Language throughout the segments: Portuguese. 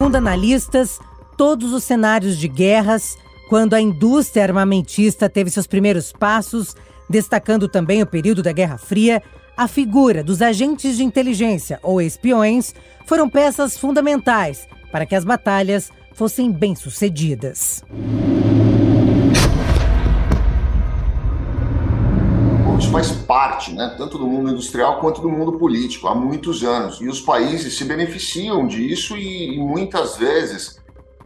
Segundo analistas, todos os cenários de guerras, quando a indústria armamentista teve seus primeiros passos, destacando também o período da Guerra Fria, a figura dos agentes de inteligência ou espiões foram peças fundamentais para que as batalhas fossem bem-sucedidas. Isso faz parte, né, tanto do mundo industrial quanto do mundo político, há muitos anos. E os países se beneficiam disso e, e muitas vezes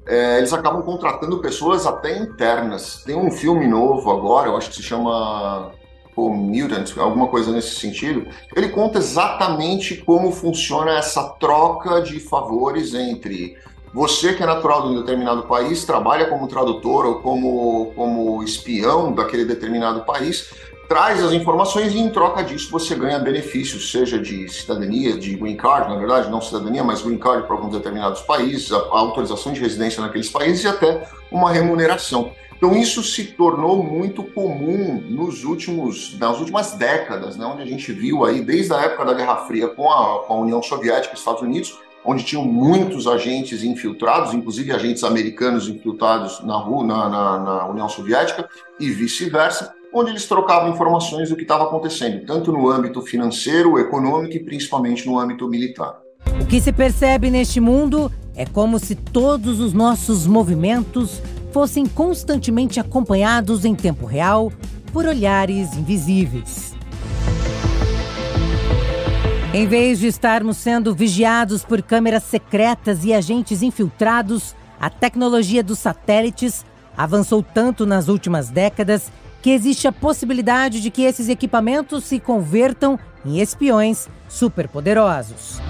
é, eles acabam contratando pessoas até internas. Tem um filme novo agora, eu acho que se chama ou Mutant, alguma coisa nesse sentido, ele conta exatamente como funciona essa troca de favores entre você que é natural de um determinado país, trabalha como tradutor ou como, como espião daquele determinado país, traz as informações e em troca disso você ganha benefícios, seja de cidadania, de green card, na verdade, não cidadania, mas green card para alguns determinados países, a, a autorização de residência naqueles países e até uma remuneração. Então isso se tornou muito comum nos últimos, nas últimas décadas, né, onde a gente viu aí desde a época da Guerra Fria com a, com a União Soviética e Estados Unidos, onde tinham muitos agentes infiltrados, inclusive agentes americanos infiltrados na, na, na, na União Soviética e vice-versa, onde eles trocavam informações do que estava acontecendo, tanto no âmbito financeiro, econômico e principalmente no âmbito militar. O que se percebe neste mundo é como se todos os nossos movimentos fossem constantemente acompanhados em tempo real por olhares invisíveis. Em vez de estarmos sendo vigiados por câmeras secretas e agentes infiltrados, a tecnologia dos satélites avançou tanto nas últimas décadas que existe a possibilidade de que esses equipamentos se convertam em espiões superpoderosos.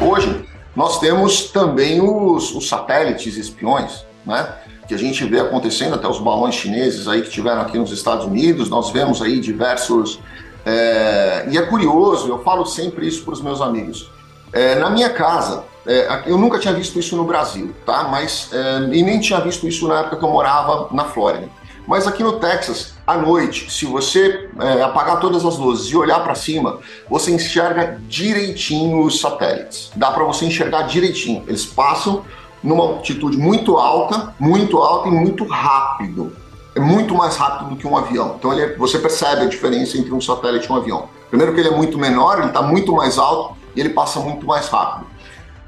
Hoje, nós temos também os, os satélites espiões, né? que a gente vê acontecendo, até os balões chineses aí que tiveram aqui nos Estados Unidos, nós vemos aí diversos. É... e é curioso, eu falo sempre isso para os meus amigos. É, na minha casa, é, eu nunca tinha visto isso no Brasil, tá? Mas é, e nem tinha visto isso na época que eu morava na Flórida. Mas aqui no Texas, à noite, se você é, apagar todas as luzes e olhar para cima, você enxerga direitinho os satélites. Dá para você enxergar direitinho. Eles passam numa altitude muito alta, muito alta e muito rápido. É muito mais rápido do que um avião. Então é, você percebe a diferença entre um satélite e um avião. Primeiro que ele é muito menor, ele está muito mais alto e ele passa muito mais rápido.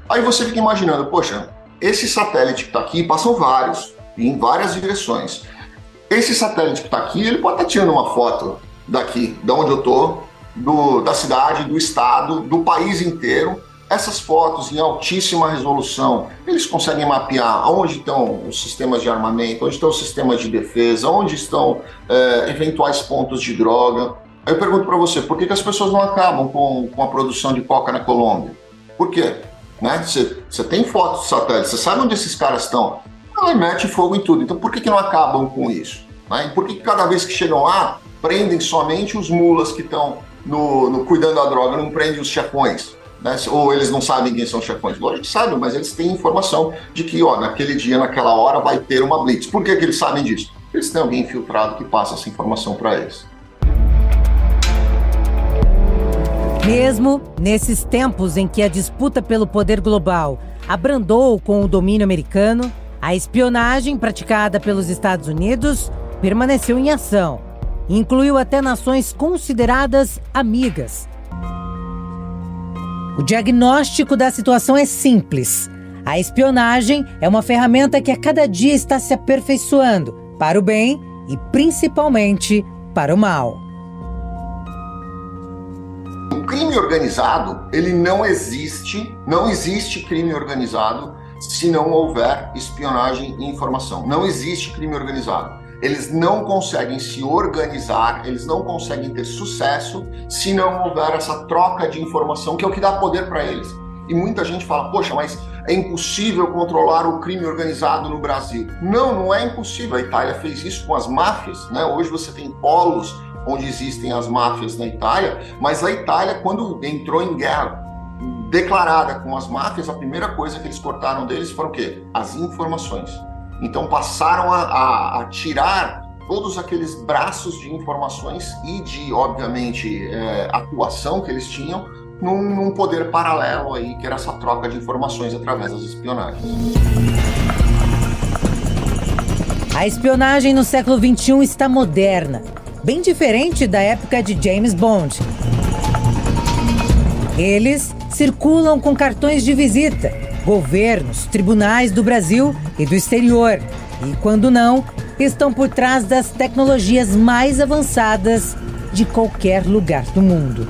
Aí você fica imaginando, poxa, esse satélite que está aqui, passam vários, em várias direções. Esse satélite que está aqui, ele pode estar tá tirando uma foto daqui, de onde eu estou, da cidade, do estado, do país inteiro. Essas fotos em altíssima resolução, eles conseguem mapear onde estão os sistemas de armamento, onde estão os sistemas de defesa, onde estão é, eventuais pontos de droga. Aí eu pergunto para você, por que, que, as pessoas não acabam com, com a produção de coca na Colômbia? Por quê? Né? Você tem fotos de satélite, você sabe onde esses caras estão ela mete fogo em tudo. Então por que, que não acabam com isso? Né? E por que, que cada vez que chegam lá, prendem somente os mulas que estão no, no, cuidando da droga, não prendem os chefões? Né? Ou eles não sabem quem são os chefões? Lógico que sabem, mas eles têm informação de que, ó, naquele dia, naquela hora, vai ter uma blitz. Por que, que eles sabem disso? Eles têm alguém infiltrado que passa essa informação para eles. Mesmo nesses tempos em que a disputa pelo poder global abrandou com o domínio americano, a espionagem praticada pelos Estados Unidos permaneceu em ação. Incluiu até nações consideradas amigas. O diagnóstico da situação é simples. A espionagem é uma ferramenta que a cada dia está se aperfeiçoando para o bem e principalmente para o mal. Crime organizado, ele não existe, não existe crime organizado se não houver espionagem e informação. Não existe crime organizado. Eles não conseguem se organizar, eles não conseguem ter sucesso se não houver essa troca de informação, que é o que dá poder para eles. E muita gente fala, poxa, mas é impossível controlar o crime organizado no Brasil. Não, não é impossível. A Itália fez isso com as máfias, né? Hoje você tem polos onde existem as máfias na Itália, mas a Itália, quando entrou em guerra declarada com as máfias, a primeira coisa que eles cortaram deles foram o quê? As informações. Então passaram a, a, a tirar todos aqueles braços de informações e de, obviamente, é, atuação que eles tinham num, num poder paralelo aí, que era essa troca de informações através das espionagens. A espionagem no século XXI está moderna, bem diferente da época de James Bond. Eles circulam com cartões de visita, governos, tribunais do Brasil e do exterior. E quando não, estão por trás das tecnologias mais avançadas de qualquer lugar do mundo.